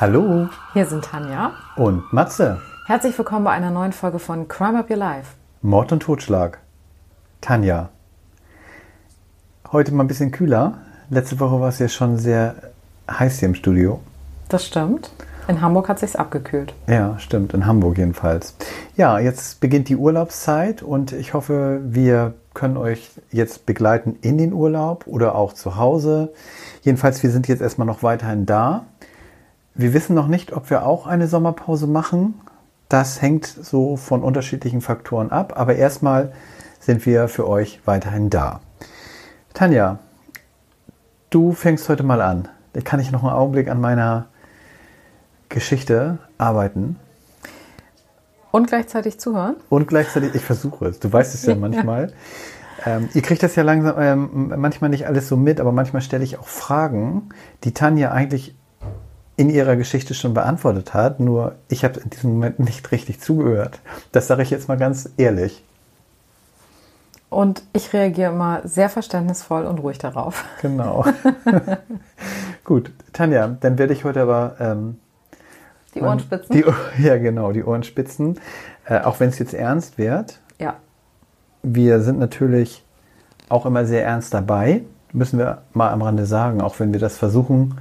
Hallo Hier sind Tanja. und Matze. Herzlich willkommen bei einer neuen Folge von Crime Up Your Life. Mord und Totschlag. Tanja. Heute mal ein bisschen kühler. Letzte Woche war es ja schon sehr heiß hier im Studio. Das stimmt. In Hamburg hat sich's abgekühlt. Ja, stimmt, in Hamburg jedenfalls. Ja, jetzt beginnt die Urlaubszeit und ich hoffe, wir können euch jetzt begleiten in den Urlaub oder auch zu Hause. Jedenfalls, wir sind jetzt erstmal noch weiterhin da. Wir wissen noch nicht, ob wir auch eine Sommerpause machen. Das hängt so von unterschiedlichen Faktoren ab, aber erstmal sind wir für euch weiterhin da. Tanja, du fängst heute mal an. Da kann ich noch einen Augenblick an meiner Geschichte arbeiten Und gleichzeitig zuhören. und gleichzeitig, ich versuche es, du weißt es ja Ja. manchmal. Ähm, ihr kriegt das ja langsam, ähm, manchmal nicht alles so mit, aber manchmal stelle ich auch Fragen, die Tanja eigentlich in ihrer Geschichte schon beantwortet hat, nur ich habe in diesem Moment nicht richtig zugehört. Das sage ich jetzt mal ganz ehrlich. Und ich reagiere immer sehr verständnisvoll und ruhig darauf. Genau. Gut, Tanja, dann werde ich heute aber ähm, Die Ohrenspitzen. Die, ja, genau, die Ohrenspitzen. Äh, auch wenn es jetzt ernst wird, ja. wir sind natürlich auch immer sehr ernst dabei, müssen wir mal am Rande sagen, auch wenn wir das versuchen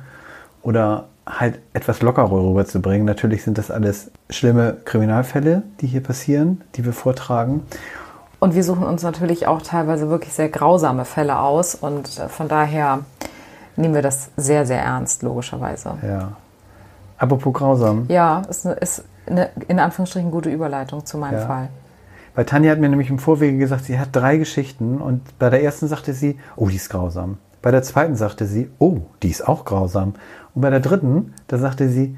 oder halt etwas lockerer rüberzubringen. Natürlich sind das alles schlimme Kriminalfälle, die hier passieren, die wir vortragen. Und wir suchen uns natürlich auch teilweise wirklich sehr grausame Fälle aus. Und äh, von daher nehmen wir das sehr, sehr ernst, logischerweise. Ja. Apropos grausam. Ja, ist, eine, ist eine, in Anführungsstrichen gute Überleitung zu meinem Ja. Fall. Weil Tanja hat mir nämlich im Vorwege gesagt, sie hat drei Geschichten und bei der ersten sagte sie, oh, die ist grausam. Bei der zweiten sagte sie, oh, die ist auch grausam. Und bei der dritten, da sagte sie,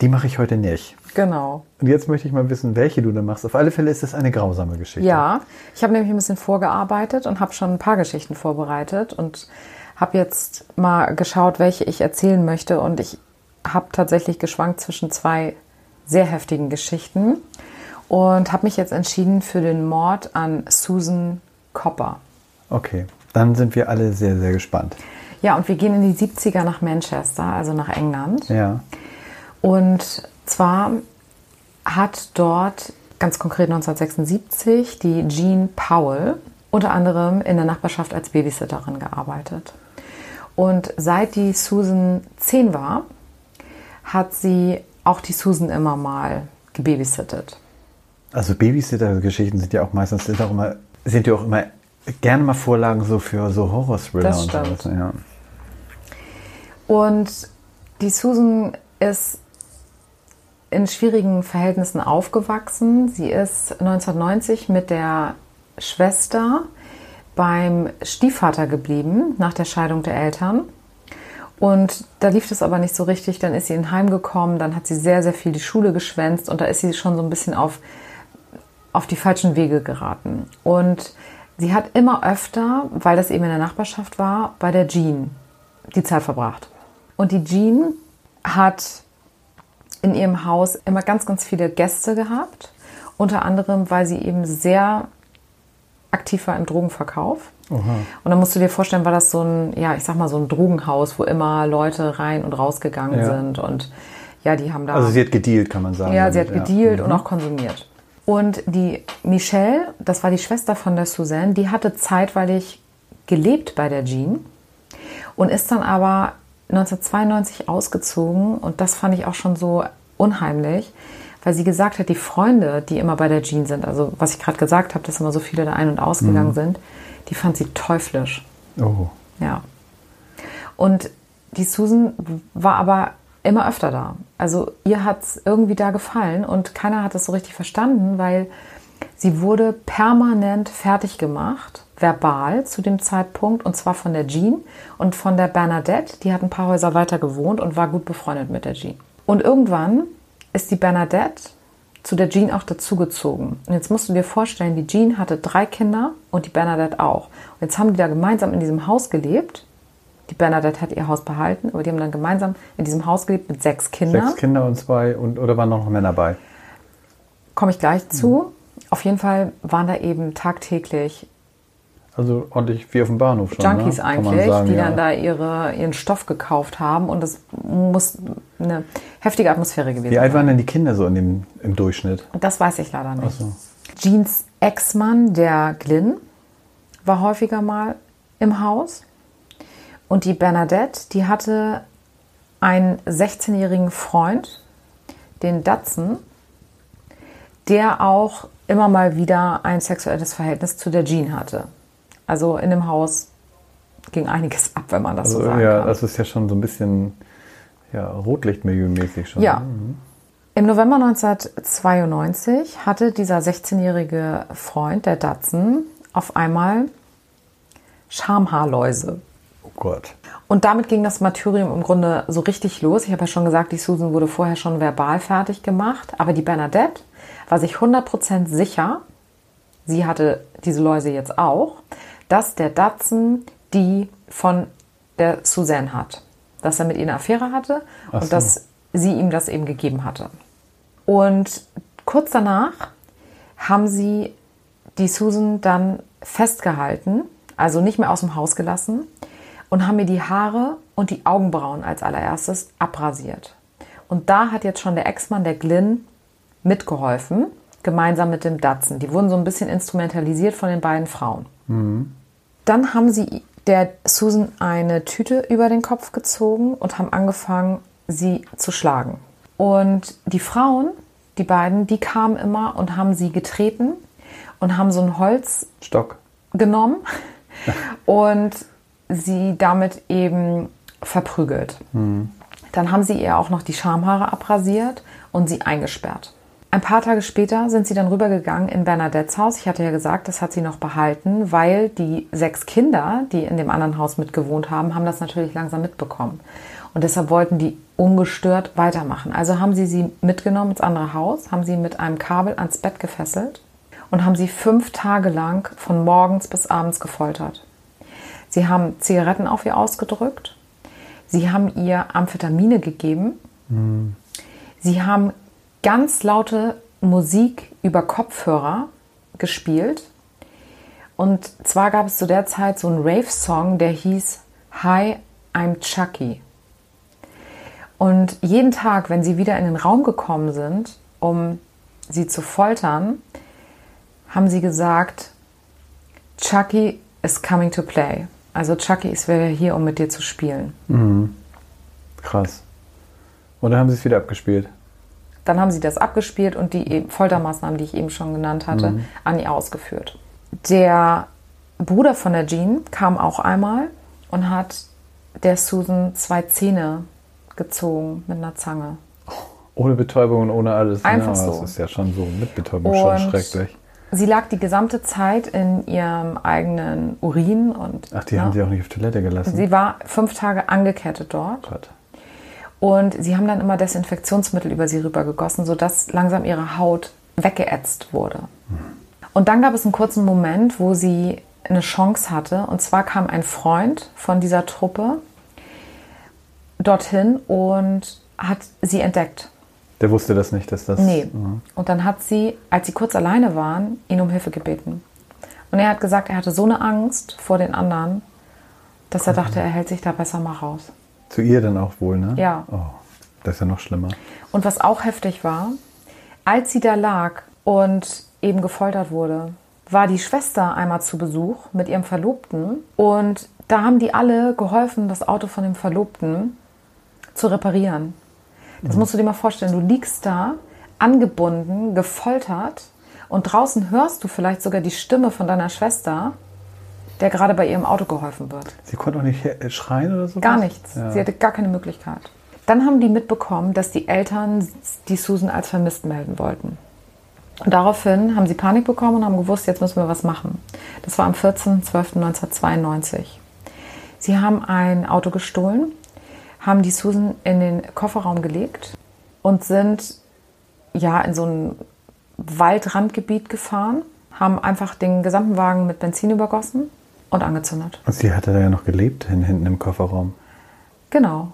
die mache ich heute nicht. Genau. Und jetzt möchte ich mal wissen, welche du da machst. Auf alle Fälle ist das eine grausame Geschichte. Ja, ich habe nämlich ein bisschen vorgearbeitet und habe schon ein paar Geschichten vorbereitet und habe jetzt mal geschaut, welche ich erzählen möchte. Und ich habe tatsächlich geschwankt zwischen zwei sehr heftigen Geschichten und habe mich jetzt entschieden für den Mord an Susan Copper. Okay, dann sind wir alle sehr, sehr gespannt. Ja, und wir gehen in die 70er nach Manchester, also nach England. Ja, Und zwar hat dort ganz konkret 1976 die Jean Powell unter anderem in der Nachbarschaft als Babysitterin gearbeitet. Und seit die Susan 10 war, hat sie auch die Susan immer mal gebabysittet. also Babysitter-Geschichten sind ja auch meistens, sind auch immer, sind ja auch immer gerne mal Vorlagen so für so Horror-Thriller und sowas. Ja. Und die Susan ist in schwierigen Verhältnissen aufgewachsen. Sie ist 1990 mit der Schwester beim Stiefvater geblieben nach der Scheidung der Eltern. Und da lief es aber nicht so richtig. Dann ist sie in Heim gekommen, dann hat sie sehr, sehr viel die Schule geschwänzt und da ist sie schon so ein bisschen auf, auf die falschen Wege geraten. Und sie hat immer öfter, weil das eben in der Nachbarschaft war, bei der Jean die Zeit verbracht. Und die Jean hat in ihrem Haus immer ganz, ganz viele Gäste gehabt. Unter anderem, weil sie eben sehr aktiv war im Drogenverkauf. Und dann musst du dir vorstellen, war das so ein, ja, ich sag mal, so ein Drogenhaus, wo immer Leute rein und rausgegangen Ja. sind. Und ja, die haben da. Also sie hat gedealt, kann man sagen. Ja, sie hat damit, gedealt und auch konsumiert. Und die Michelle, das war die Schwester von der Suzanne, die hatte zeitweilig gelebt bei der Jean und ist dann aber 1992 ausgezogen und das fand ich auch schon so unheimlich, weil sie gesagt hat, die Freunde, die immer bei der Jean sind, also was ich gerade gesagt habe, dass immer so viele da ein- und ausgegangen sind, die fand sie teuflisch. Oh, Ja. Und die Susan war aber immer öfter da. Also ihr hat es irgendwie da gefallen und keiner hat es so richtig verstanden, weil sie wurde permanent fertig gemacht, verbal zu dem Zeitpunkt, und zwar von der Jean und von der Bernadette. Die hat ein paar Häuser weiter gewohnt und war gut befreundet mit der Jean. Und irgendwann ist die Bernadette zu der Jean auch dazugezogen. Und jetzt musst du dir vorstellen, die Jean hatte drei Kinder und die Bernadette auch. Und jetzt haben die da gemeinsam in diesem Haus gelebt. Die Bernadette hat ihr Haus behalten, aber die haben dann gemeinsam in diesem Haus gelebt mit sechs Kindern. sechs Kinder und zwei, und, oder waren noch Männer bei? Komme ich gleich zu. Auf jeden Fall waren da eben tagtäglich Also ordentlich wie auf dem Bahnhof schon. Junkies ne? Eigentlich, sagen, die ja. dann da ihre, ihren Stoff gekauft haben und es muss eine heftige Atmosphäre gewesen Wie alt sein. waren denn die Kinder so in dem, im Durchschnitt? Das weiß ich leider nicht. so. Jeans Ex-Mann, der Glyn, war häufiger mal im Haus. Und die Bernadette, die hatte einen 16-jährigen Freund, den Datsun, der auch immer mal wieder ein sexuelles Verhältnis zu der Jean hatte. Also in dem Haus ging einiges ab, wenn man das Also, so sagen ja, kann. das ist ja schon so ein bisschen ja, Rotlichtmilieu-mäßig schon. Ja. ne? Im November 1992 hatte dieser 16-jährige Freund, der Datsun, auf einmal Schamhaarläuse. Oh Gott. Und damit ging das Martyrium im Grunde so richtig los. Ich habe ja schon gesagt, die Susan wurde vorher schon verbal fertig gemacht. Aber die Bernadette war sich 100% sicher, sie hatte diese Läuse jetzt auch, dass der Datsun die von der Suzanne hat. Dass er mit ihr eine Affäre hatte Ach und so. dass sie ihm das eben gegeben hatte. Und kurz danach haben sie die Susan dann festgehalten, also nicht mehr aus dem Haus gelassen und haben mir die Haare und die Augenbrauen als allererstes abrasiert. Und da hat jetzt schon der Ex-Mann, der Glyn, mitgeholfen, gemeinsam mit dem Datsun. Die wurden so ein bisschen instrumentalisiert von den beiden Frauen. Dann haben sie der Susan eine Tüte über den Kopf gezogen und haben angefangen, sie zu schlagen. Und die Frauen, die beiden, die kamen immer und haben sie getreten und haben so ein Holz Stock. genommen und sie damit eben verprügelt. Dann haben sie ihr auch noch die Schamhaare abrasiert und sie eingesperrt. Ein paar Tage später sind sie dann rübergegangen in Bernadettes Haus. Ich hatte ja gesagt, das hat sie noch behalten, weil die sechs Kinder, die in dem anderen Haus mitgewohnt haben, haben das natürlich langsam mitbekommen. Und deshalb wollten die ungestört weitermachen. Also haben sie sie mitgenommen ins andere Haus, haben sie mit einem Kabel ans Bett gefesselt und haben sie fünf Tage lang von morgens bis abends gefoltert. Sie haben Zigaretten auf ihr ausgedrückt. Sie haben ihr Amphetamine gegeben. Sie haben ganz laute Musik über Kopfhörer gespielt. Und zwar gab es zu der Zeit so einen Rave-Song, der hieß Hi, I'm Chucky. Und jeden Tag, wenn sie wieder in den Raum gekommen sind, um sie zu foltern, haben sie gesagt, Chucky is coming to play. Also Chucky ist wieder hier, um mit dir zu spielen. Krass. Und dann haben sie es wieder abgespielt. Dann haben sie das abgespielt und die eben- Foltermaßnahmen, die ich eben schon genannt hatte, an ihr ausgeführt. Der Bruder von der Jean kam auch einmal und hat der Susan zwei Zähne gezogen mit einer Zange. Ohne Betäubung und ohne alles. Einfach ja, so. Das ist ja schon so mit Betäubung schon Und schrecklich. sie lag die gesamte Zeit in ihrem eigenen Urin und Ach, die ne, haben sie auch nicht auf Toilette gelassen. sie war fünf Tage angekettet dort. Gott. Und sie haben dann immer Desinfektionsmittel über sie rübergegossen, sodass langsam ihre Haut weggeätzt wurde. Und dann gab es einen kurzen Moment, wo sie eine Chance hatte. Und zwar kam ein Freund von dieser Truppe dorthin und hat sie entdeckt. Der wusste das nicht, dass das. Nee. Und dann hat sie, als sie kurz alleine waren, ihn um Hilfe gebeten. Und er hat gesagt, er hatte so eine Angst vor den anderen, dass er dachte, er hält sich da besser mal raus. Zu ihr dann auch wohl, ne? Ja. Oh, das ist ja noch schlimmer. Und was auch heftig war, als sie da lag und eben gefoltert wurde, war die Schwester einmal zu Besuch mit ihrem Verlobten und da haben die alle geholfen, das Auto von dem Verlobten zu reparieren. Das musst du dir mal vorstellen. Du liegst da, angebunden, gefoltert und draußen hörst du vielleicht sogar die Stimme von deiner Schwester, der gerade bei ihrem Auto geholfen wird. Sie konnte auch nicht äh, schreien oder so? Gar nichts. Ja. Sie hatte gar keine Möglichkeit. Dann haben die mitbekommen, dass die Eltern die Susan als vermisst melden wollten. Und daraufhin haben sie Panik bekommen und haben gewusst, jetzt müssen wir was machen. Das war am 14.12.1992. Sie haben ein Auto gestohlen, haben die Susan in den Kofferraum gelegt und sind ja in so ein Waldrandgebiet gefahren, haben einfach den gesamten Wagen mit Benzin übergossen und angezündet. Und sie hatte da ja noch gelebt, hin, hinten im Kofferraum. Genau.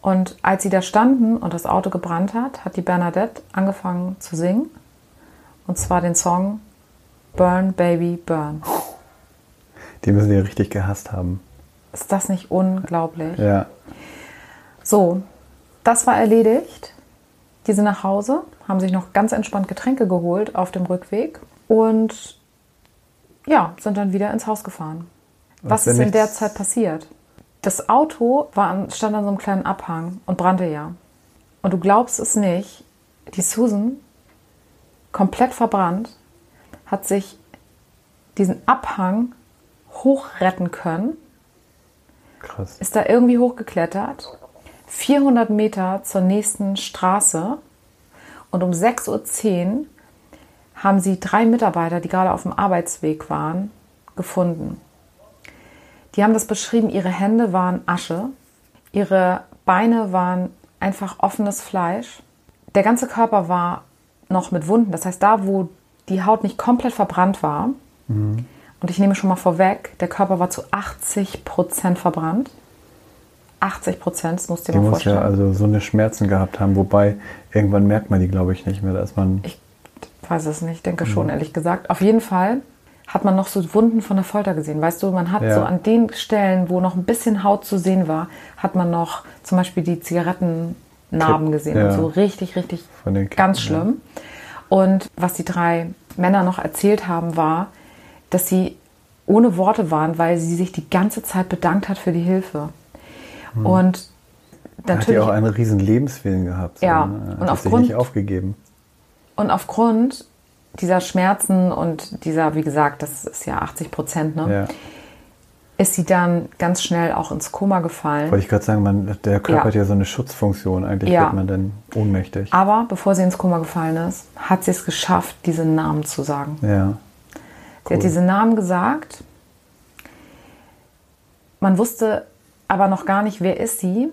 Und als sie da standen und das Auto gebrannt hat, hat die Bernadette angefangen zu singen. Und zwar den Song Burn, Baby, Burn. Die müssen die richtig gehasst haben. Ist das nicht unglaublich? Ja. So, das war erledigt. Die sind nach Hause, haben sich noch ganz entspannt Getränke geholt auf dem Rückweg und ja, sind dann wieder ins Haus gefahren. Was ist in der Zeit passiert? Das Auto war an, stand an so einem kleinen Abhang und brannte ja. Und du glaubst es nicht, die Susan, komplett verbrannt, hat sich diesen Abhang hochretten können Krass. ist da irgendwie hochgeklettert, 400 Meter zur nächsten Straße und um 6.10 Uhr haben sie drei Mitarbeiter, die gerade auf dem Arbeitsweg waren, gefunden. Die haben das beschrieben, ihre Hände waren Asche, ihre Beine waren einfach offenes Fleisch, der ganze Körper war noch mit Wunden, das heißt da, wo die Haut nicht komplett verbrannt war, und ich nehme schon mal vorweg, der Körper war zu 80 Prozent verbrannt. 80 Prozent, das musst du Die dir mal muss ja vorstellen. also so eine Schmerzen gehabt haben, wobei irgendwann merkt man die, glaube ich, nicht mehr. Da ist man. Ich weiß es nicht, denke schon, ehrlich gesagt. Auf jeden Fall hat man noch so Wunden von der Folter gesehen. Weißt du, man hat Ja. so an den Stellen, wo noch ein bisschen Haut zu sehen war, hat man noch zum Beispiel die Zigarettennarben gesehen. ja. Und so richtig, richtig den ganz Kippen, ja. schlimm. Und was die drei Männer noch erzählt haben, war, dass sie ohne Worte waren, weil sie sich die ganze Zeit bedankt hat für die Hilfe. Und Da Hm. hat die natürlich auch einen riesen Lebenswillen gehabt. so, Ja, ne? und aufgrund- nicht aufgegeben. Und aufgrund dieser Schmerzen und dieser, wie gesagt, das ist ja 80 Prozent, ne, Ja. ist sie dann ganz schnell auch ins Koma gefallen. Wollte ich gerade sagen, man, der Körper Ja. hat ja so eine Schutzfunktion. Eigentlich Ja. wird man dann ohnmächtig. Aber bevor sie ins Koma gefallen ist, hat sie es geschafft, diese Namen zu sagen. Ja. Sie hat diese Namen gesagt. Man wusste aber noch gar nicht, wer ist sie.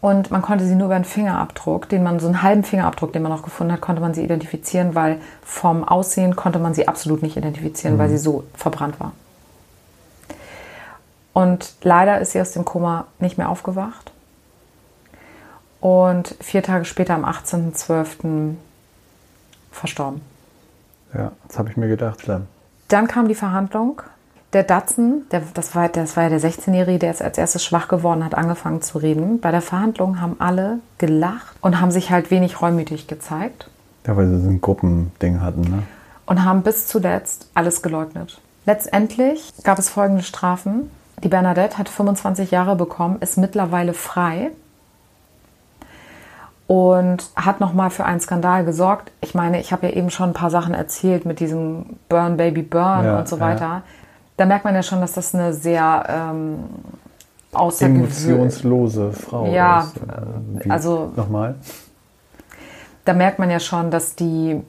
Und man konnte sie nur über einen Fingerabdruck, den man, so einen halben Fingerabdruck, den man noch gefunden hat, konnte man sie identifizieren, weil vom Aussehen konnte man sie absolut nicht identifizieren, weil sie so verbrannt war. Und leider ist sie aus dem Koma nicht mehr aufgewacht. Und vier Tage später, am 18.12., verstorben. Ja, das habe ich mir gedacht. Schlimm. Dann kam die Verhandlung. Der Datsen, der, das, war, das war ja der 16-Jährige, der jetzt als erstes schwach geworden hat, angefangen zu reden. Bei der Verhandlung haben alle gelacht und haben sich halt wenig reumütig gezeigt Ja, weil sie so ein Gruppending hatten, ne? und haben bis zuletzt alles geleugnet. Letztendlich gab es folgende Strafen. Die Bernadette hat 25 Jahre bekommen, ist mittlerweile frei und hat nochmal für einen Skandal gesorgt. Ich meine, ich habe ja eben schon ein paar Sachen erzählt mit diesem Burn Baby Burn Ja, und so ja. Da merkt man ja schon, dass das eine sehr ähm, Emotionslose Frau Ja, ist. Äh, wie- also- Nochmal? da merkt man ja schon, dass die,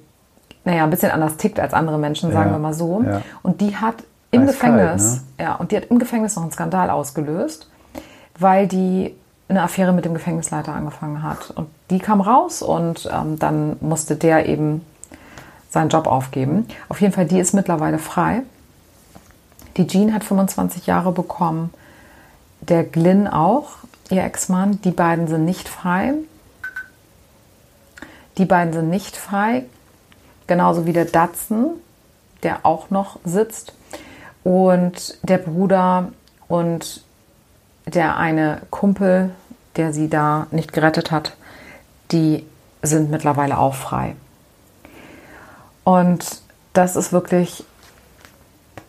naja, ein bisschen anders tickt als andere Menschen, sagen Ja, wir mal so. ja. Und die hat im Eiskalt, Gefängnis, ne? ja, und die hat im Gefängnis noch einen Skandal ausgelöst, weil die eine Affäre mit dem Gefängnisleiter angefangen hat. Und die kam raus und ähm, dann musste der eben seinen Job aufgeben. Auf jeden Fall, die ist mittlerweile frei. Die Jean hat 25 Jahre bekommen. Der Glyn auch, ihr Ex-Mann. Die beiden sind nicht frei. Die beiden sind nicht frei. Genauso wie der Datsen, der auch noch sitzt. Und der Bruder und der eine Kumpel, der sie da nicht gerettet hat, die sind mittlerweile auch frei. Und das ist wirklich,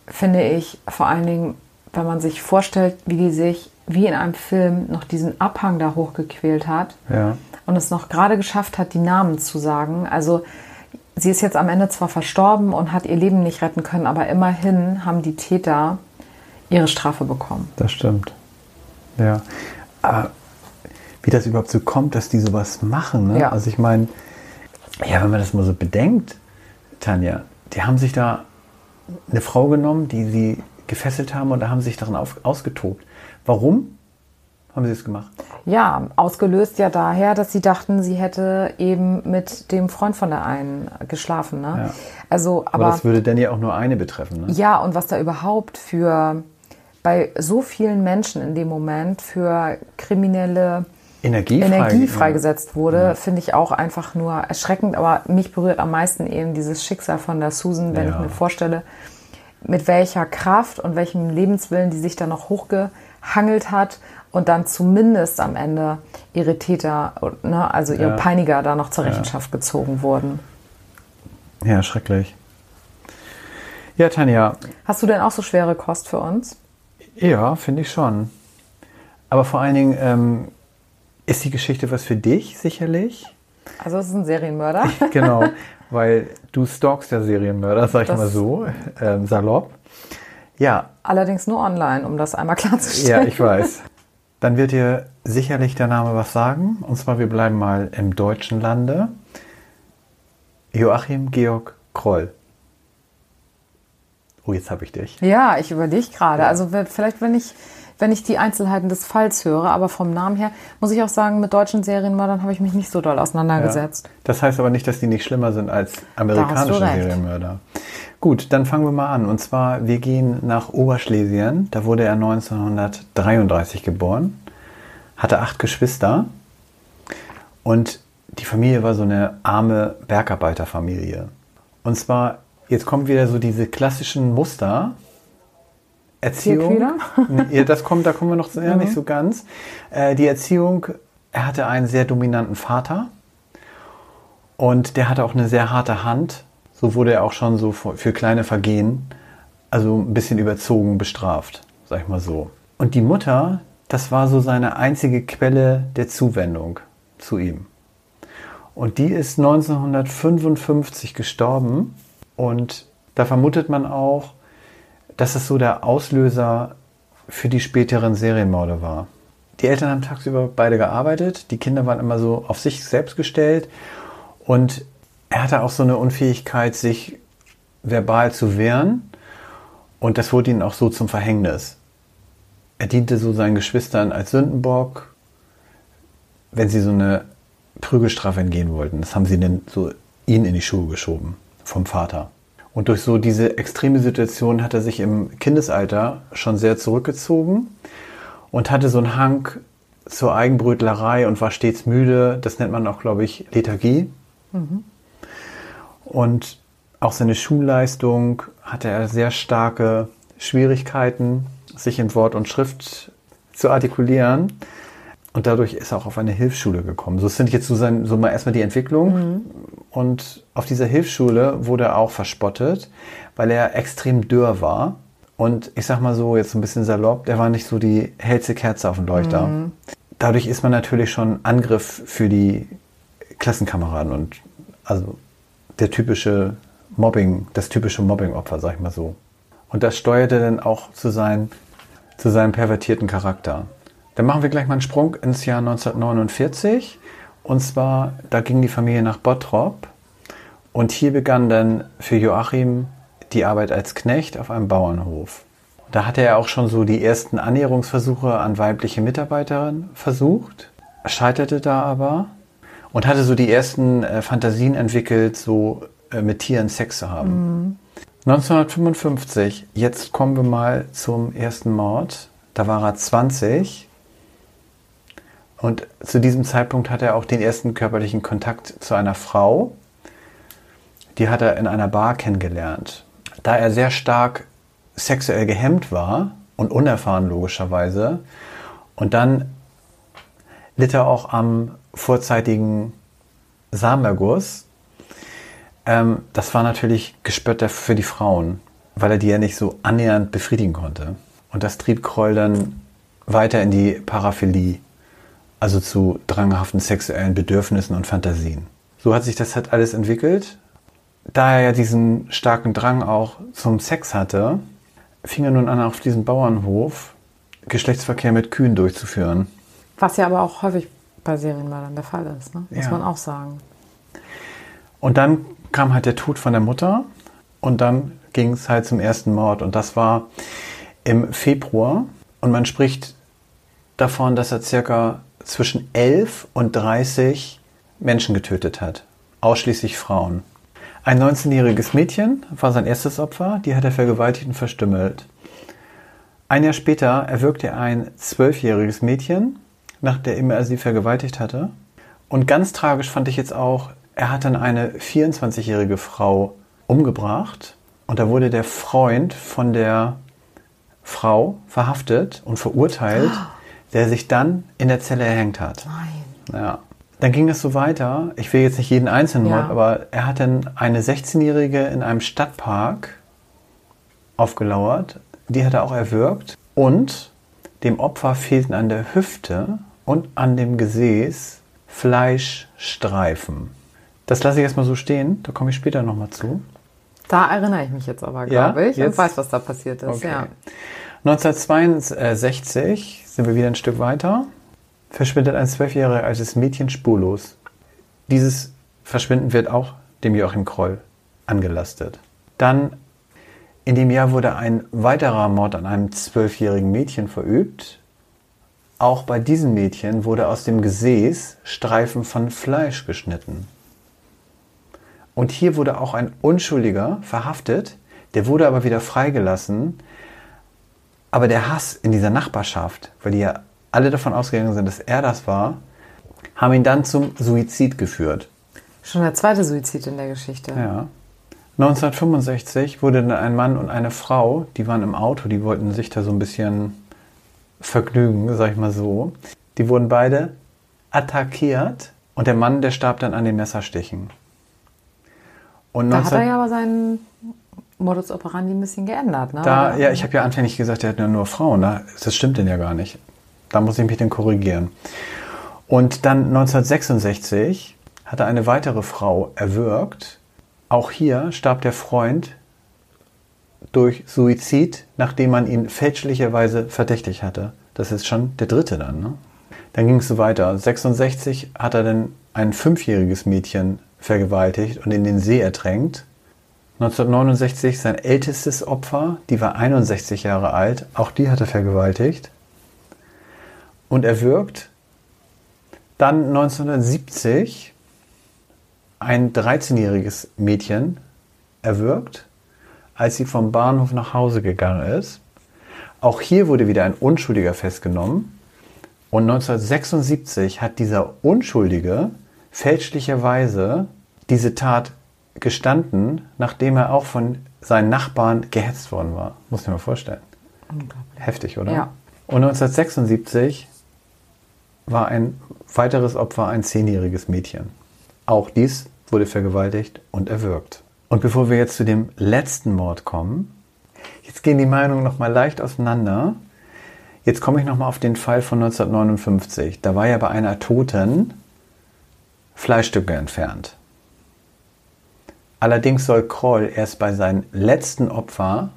finde ich, vor allen Dingen, wenn man sich vorstellt, wie die sich wie in einem Film noch diesen Abhang da hochgequält hat Ja. und es noch gerade geschafft hat, die Namen zu sagen. Also sie ist jetzt am Ende zwar verstorben und hat ihr Leben nicht retten können, aber immerhin haben die Täter ihre Strafe bekommen. Das stimmt. Ja. Aber wie das überhaupt so kommt, dass die sowas machen, ne? Ja. Also ich meine, ja, wenn man das mal so bedenkt, Tanja, die haben sich da eine Frau genommen, die sie gefesselt haben und da haben sie sich daran auf, ausgetobt. Warum haben sie es gemacht? Ja, ausgelöst ja daher, dass sie dachten, sie hätte eben mit dem Freund von der einen geschlafen. Ne? Ja. Also, Aber, aber das würde dann ja auch nur eine betreffen. Ne? Ja, und was da überhaupt für bei so vielen Menschen in dem Moment für kriminelle Energie, Energie frei- freigesetzt wurde, finde ich auch einfach nur erschreckend. Aber mich berührt am meisten eben dieses Schicksal von der Susan, wenn Ja. ich mir vorstelle, mit welcher Kraft und welchem Lebenswillen die sich da noch hochgehangelt hat und dann zumindest am Ende ihre Täter, ne, also ihre Ja. Peiniger da noch zur Rechenschaft gezogen wurden. Ja, schrecklich. Ja, Tanja, Hast du denn auch so schwere Kost für uns? ja, finde ich schon. Aber vor allen Dingen ähm, ist die Geschichte was für dich, sicherlich. Also es ist ein Serienmörder. Genau, weil du stalkst der Serienmörder, sag ich Das- mal so, ähm, salopp. Ja, Allerdings nur online, um das einmal ja, klarzustellen. ich weiß. Dann wird dir sicherlich der Name was sagen. Und zwar, wir bleiben mal im deutschen Lande. Joachim Georg Kroll. Oh, jetzt habe ich dich. Ja, ich überlege gerade. Also wenn- vielleicht, wenn ich, wenn ich die Einzelheiten des Falls höre, aber vom Namen her muss ich auch sagen, mit deutschen Serienmördern habe ich mich nicht so doll auseinandergesetzt. Das heißt aber nicht, dass die nicht schlimmer sind als amerikanische. Serienmörder. Gut, dann fangen wir mal an. Und zwar, wir gehen nach Oberschlesien. Da wurde er 1933 geboren, hatte acht Geschwister und die Familie war so eine arme Bergarbeiterfamilie. Und zwar, jetzt kommen wieder so diese klassischen Muster. Erziehung. Ja, das kommt, da kommen wir noch ja, nicht so ganz. Äh, die Erziehung, er hatte einen sehr dominanten Vater. Und der hatte auch eine sehr harte Hand. So wurde er auch schon so für für kleine Vergehen, also ein bisschen überzogen bestraft, sag ich mal so. Und die Mutter, das war so seine einzige Quelle der Zuwendung zu ihm. Und die ist 1955 gestorben. Und da vermutet man auch, dass es so der Auslöser für die späteren Serienmorde war. Die Eltern haben tagsüber beide gearbeitet, die Kinder waren immer so auf sich selbst gestellt und er hatte auch so eine Unfähigkeit, sich verbal zu wehren und das wurde ihm auch so zum Verhängnis. Er diente so seinen Geschwistern als Sündenbock, wenn sie so eine Prügelstrafe entgehen wollten. Das haben sie dann so ihn in die Schuhe geschoben vom Vater. Und durch so diese extreme Situation hat er sich im Kindesalter schon sehr zurückgezogen und hatte so einen Hang zur Eigenbrötlerei und war stets müde. Das nennt man auch, glaube ich, Lethargie. Und auch seine Schulleistung hatte er sehr starke Schwierigkeiten, sich in Wort und Schrift zu artikulieren. Und dadurch ist er auch auf eine Hilfsschule gekommen. So sind jetzt so, sein, so mal erstmal die Entwicklung. Und auf dieser Hilfsschule wurde er auch verspottet, weil er extrem dürr war. Und ich sag mal so, jetzt ein bisschen salopp, der war nicht so die hellste Kerze auf dem Leuchter. Dadurch ist man natürlich schon Angriff für die Klassenkameraden und also der typische Mobbing, das typische Mobbingopfer, sag ich mal so. Und das steuerte dann auch zu, sein, zu seinem pervertierten Charakter. Dann machen wir gleich mal einen Sprung ins Jahr 1949. Und zwar, da ging die Familie nach Bottrop. Und hier begann dann für Joachim die Arbeit als Knecht auf einem Bauernhof. Da hatte er auch schon so die ersten Annäherungsversuche an weibliche Mitarbeiterinnen versucht, scheiterte da aber und hatte so die ersten äh, Fantasien entwickelt, so äh, mit Tieren Sex zu haben. 1955, jetzt kommen wir mal zum ersten Mord. Da war er 20 und zu diesem Zeitpunkt hat er auch den ersten körperlichen Kontakt zu einer Frau. Die hat er in einer Bar kennengelernt. Da er sehr stark sexuell gehemmt war und unerfahren logischerweise und dann litt er auch am vorzeitigen Samenerguss. Ähm, das war natürlich Gespötter für die Frauen, weil er die ja nicht so annähernd befriedigen konnte. Und das trieb Kroll dann weiter in die Paraphilie, also zu dranghaften sexuellen Bedürfnissen und Fantasien. So hat sich das halt alles entwickelt. Da er ja diesen starken Drang auch zum Sex hatte, fing er nun an, auf diesem Bauernhof Geschlechtsverkehr mit Kühen durchzuführen. Was ja aber auch häufig bei Serienmördern der Fall ist, ne? muss Ja. man auch sagen. Und dann kam halt der Tod von der Mutter und dann ging es halt zum ersten Mord und das war im Februar und man spricht davon, dass er circa zwischen 11 und 30 Menschen getötet hat, ausschließlich Frauen. Ein 19-jähriges Mädchen war sein erstes Opfer, die hat er vergewaltigt und verstümmelt. Ein Jahr später erwürgte er ein zwölfjähriges Mädchen, nachdem er sie vergewaltigt hatte. Und ganz tragisch fand ich jetzt auch, er hat dann eine 24-jährige Frau umgebracht und da wurde der Freund von der Frau verhaftet und verurteilt, der sich dann in der Zelle erhängt hat. Nein. Ja. Dann ging es so weiter. Ich will jetzt nicht jeden einzelnen Ja. Mord, aber er hat dann eine 16-Jährige in einem Stadtpark aufgelauert. Die hat er auch erwürgt. Und dem Opfer fehlten an der Hüfte und an dem Gesäß Fleischstreifen. Das lasse ich erstmal so stehen. Da komme ich später nochmal zu. Da erinnere ich mich jetzt aber, Ja, glaube ich, jetzt? und weiß, was da passiert ist. Ja. 1962 sind wir wieder ein Stück weiter. Verschwindet ein zwölf Jahre altes Mädchen spurlos. Dieses Verschwinden wird auch dem Joachim Kroll angelastet. Dann in dem Jahr wurde ein weiterer Mord an einem zwölfjährigen Mädchen verübt. Auch bei diesem Mädchen wurde aus dem Gesäß Streifen von Fleisch geschnitten. Und hier wurde auch ein Unschuldiger verhaftet, der wurde aber wieder freigelassen. Aber der Hass in dieser Nachbarschaft, weil die ja alle davon ausgegangen sind, dass er das war, haben ihn dann zum Suizid geführt. Schon der zweite Suizid in der Geschichte. Ja. 1965 wurde dann ein Mann und eine Frau, die waren im Auto, die wollten sich da so ein bisschen vergnügen, sag ich mal so. Die wurden beide attackiert und der Mann, der starb dann an den Messerstichen. Und Da hat 19 er ja aber seinen Modus operandi ein bisschen geändert. Ne? Da, ja, ich habe ja anfänglich gesagt, er hat ja nur Frauen. Ne? Das stimmt denn ja gar nicht. Da muss ich mich denn korrigieren. Und dann 1966 hat er eine weitere Frau erwürgt. Auch hier starb der Freund durch Suizid, nachdem man ihn fälschlicherweise verdächtig hatte. Das ist schon der dritte dann. Ne? Dann ging es so weiter. 66 hat er dann ein fünfjähriges Mädchen vergewaltigt und in den See ertränkt. 1969 sein ältestes Opfer, die war 61 Jahre alt, auch die hat er vergewaltigt und erwürgt. Dann 1970 ein 13-jähriges Mädchen erwürgt, als sie vom Bahnhof nach Hause gegangen ist. Auch hier wurde wieder ein Unschuldiger festgenommen. Und 1976 hat dieser Unschuldige fälschlicherweise diese Tat gestanden, nachdem er auch von seinen Nachbarn gehetzt worden war. Muss ich mir mal vorstellen. Heftig, oder? Ja. Und 1976 war ein weiteres Opfer ein zehnjähriges Mädchen. Auch dies wurde vergewaltigt und erwürgt. Und bevor wir jetzt zu dem letzten Mord kommen, jetzt gehen die Meinungen noch mal leicht auseinander. Jetzt komme ich noch mal auf den Fall von 1959. Da war ja bei einer Toten Fleischstücke entfernt. Allerdings soll Kroll erst bei seinem letzten Opfer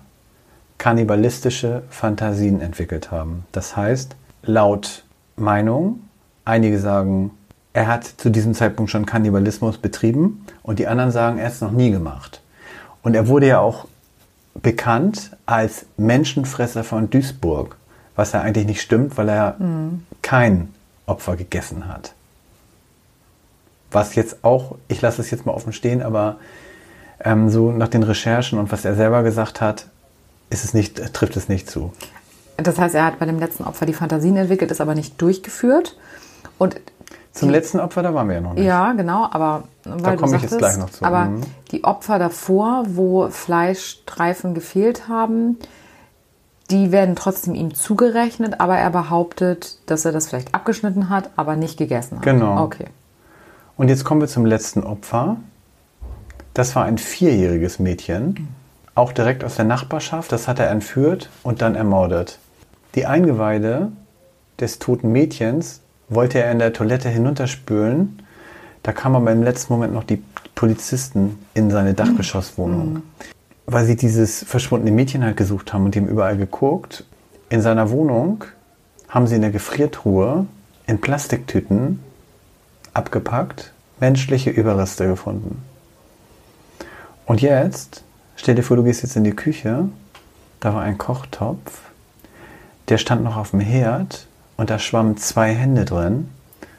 kannibalistische Fantasien entwickelt haben. Das heißt, laut Meinung, einige sagen, er hat zu diesem Zeitpunkt schon Kannibalismus betrieben und die anderen sagen, er hat es noch nie gemacht. Und er wurde ja auch bekannt als Menschenfresser von Duisburg, was ja eigentlich nicht stimmt, weil er kein Opfer gegessen hat. Was jetzt auch, ich lasse es jetzt mal offen stehen, aber ähm, so nach den Recherchen und was er selber gesagt hat, ist es nicht, trifft es nicht zu. Das heißt, er hat bei dem letzten Opfer die Fantasien entwickelt, ist aber nicht durchgeführt. Und Zum die, letzten Opfer, da waren wir ja noch nicht. Ja, genau, aber weil komme ich jetzt gleich noch zu. Aber Mhm. die Opfer davor, wo Fleischstreifen gefehlt haben, die werden trotzdem ihm zugerechnet, aber er behauptet, dass er das vielleicht abgeschnitten hat, aber nicht gegessen hat. Genau. Okay. Und jetzt kommen wir zum letzten Opfer. Das war ein vierjähriges Mädchen, auch direkt aus der Nachbarschaft. Das hat er entführt und dann ermordet. Die Eingeweide des toten Mädchens wollte er in der Toilette hinunterspülen. Da kamen aber im letzten Moment noch die Polizisten in seine Dachgeschosswohnung. Weil sie dieses verschwundene Mädchen halt gesucht haben und haben überall geguckt. In seiner Wohnung haben sie in der Gefriertruhe in Plastiktüten abgepackt, menschliche Überreste gefunden. Und jetzt, stell dir vor, du gehst jetzt in die Küche, da war ein Kochtopf, der stand noch auf dem Herd und da schwammen zwei Hände drin,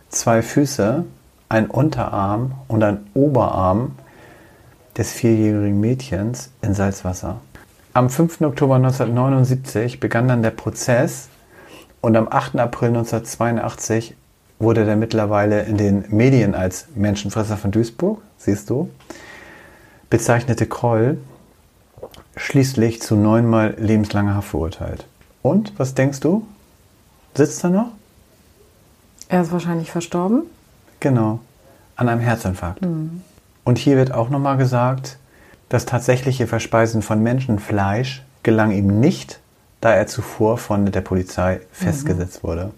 zwei Füße, ein Unterarm und ein Oberarm des vierjährigen Mädchens in Salzwasser. Am 5. Oktober 1979 begann dann der Prozess und am 8. April 1982 wurde der mittlerweile in den Medien als Menschenfresser von Duisburg, siehst du, bezeichnete Kroll schließlich zu neunmal lebenslanger Haft verurteilt. Und, was denkst du? Sitzt er noch? Er ist wahrscheinlich verstorben. Genau, an einem Herzinfarkt. Und hier wird auch nochmal gesagt, das tatsächliche Verspeisen von Menschenfleisch gelang ihm nicht, da er zuvor von der Polizei festgesetzt wurde.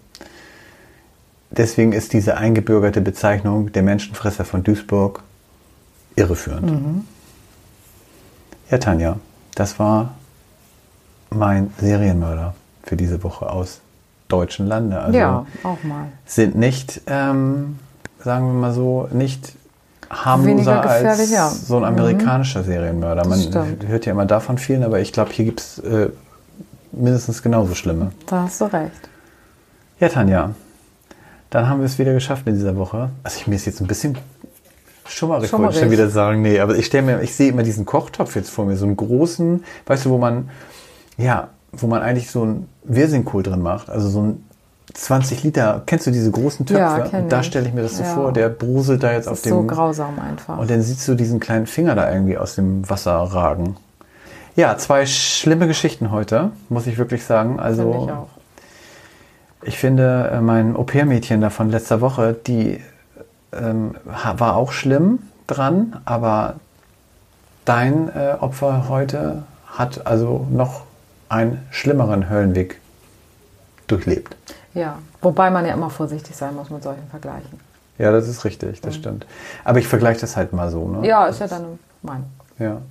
Deswegen ist diese eingebürgerte Bezeichnung der Menschenfresser von Duisburg irreführend. Ja, Tanja, das war mein Serienmörder für diese Woche aus deutschen Lande. Also ja, auch mal. sind nicht, ähm, sagen wir mal so, nicht harmloser als ja. so ein amerikanischer Serienmörder. Man hört ja immer davon vielen, aber ich glaube, hier gibt es äh, mindestens genauso schlimme. Da hast du recht. Ja, Tanja, dann haben wir es wieder geschafft in dieser Woche. Also ich mir ist jetzt ein bisschen schummerig, wollte ich schon Schummerig. wieder sagen. Nee, aber ich stelle mir, ich sehe immer diesen Kochtopf jetzt vor mir, so einen großen, weißt du, wo man, ja, wo man eigentlich so ein Wirsingkohl drin macht, also so ein 20 Liter, kennst du diese großen Töpfe? Ja, und da stelle ich mir das so Ja. vor, der bruselt da jetzt Das auf ist dem so grausam einfach. und dann siehst du diesen kleinen Finger da irgendwie aus dem Wasser ragen. Ja, zwei schlimme Geschichten heute, muss ich wirklich sagen. Also ich auch. ich finde, äh, mein Au-pair-Mädchen da von letzter Woche, die ähm, war auch schlimm dran, aber dein äh, Opfer heute hat also noch einen schlimmeren Höllenweg durchlebt. Ja, wobei man ja immer vorsichtig sein muss mit solchen Vergleichen. Ja, das ist richtig, das stimmt. Aber ich vergleiche das halt mal so. Ne? Ja, ist ja deine Meinung. Ja.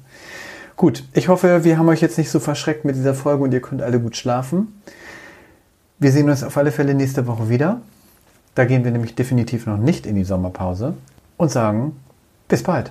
Gut, ich hoffe, wir haben euch jetzt nicht so verschreckt mit dieser Folge und ihr könnt alle gut schlafen. Wir sehen uns auf alle Fälle nächste Woche wieder. Da gehen wir nämlich definitiv noch nicht in die Sommerpause und sagen bis bald.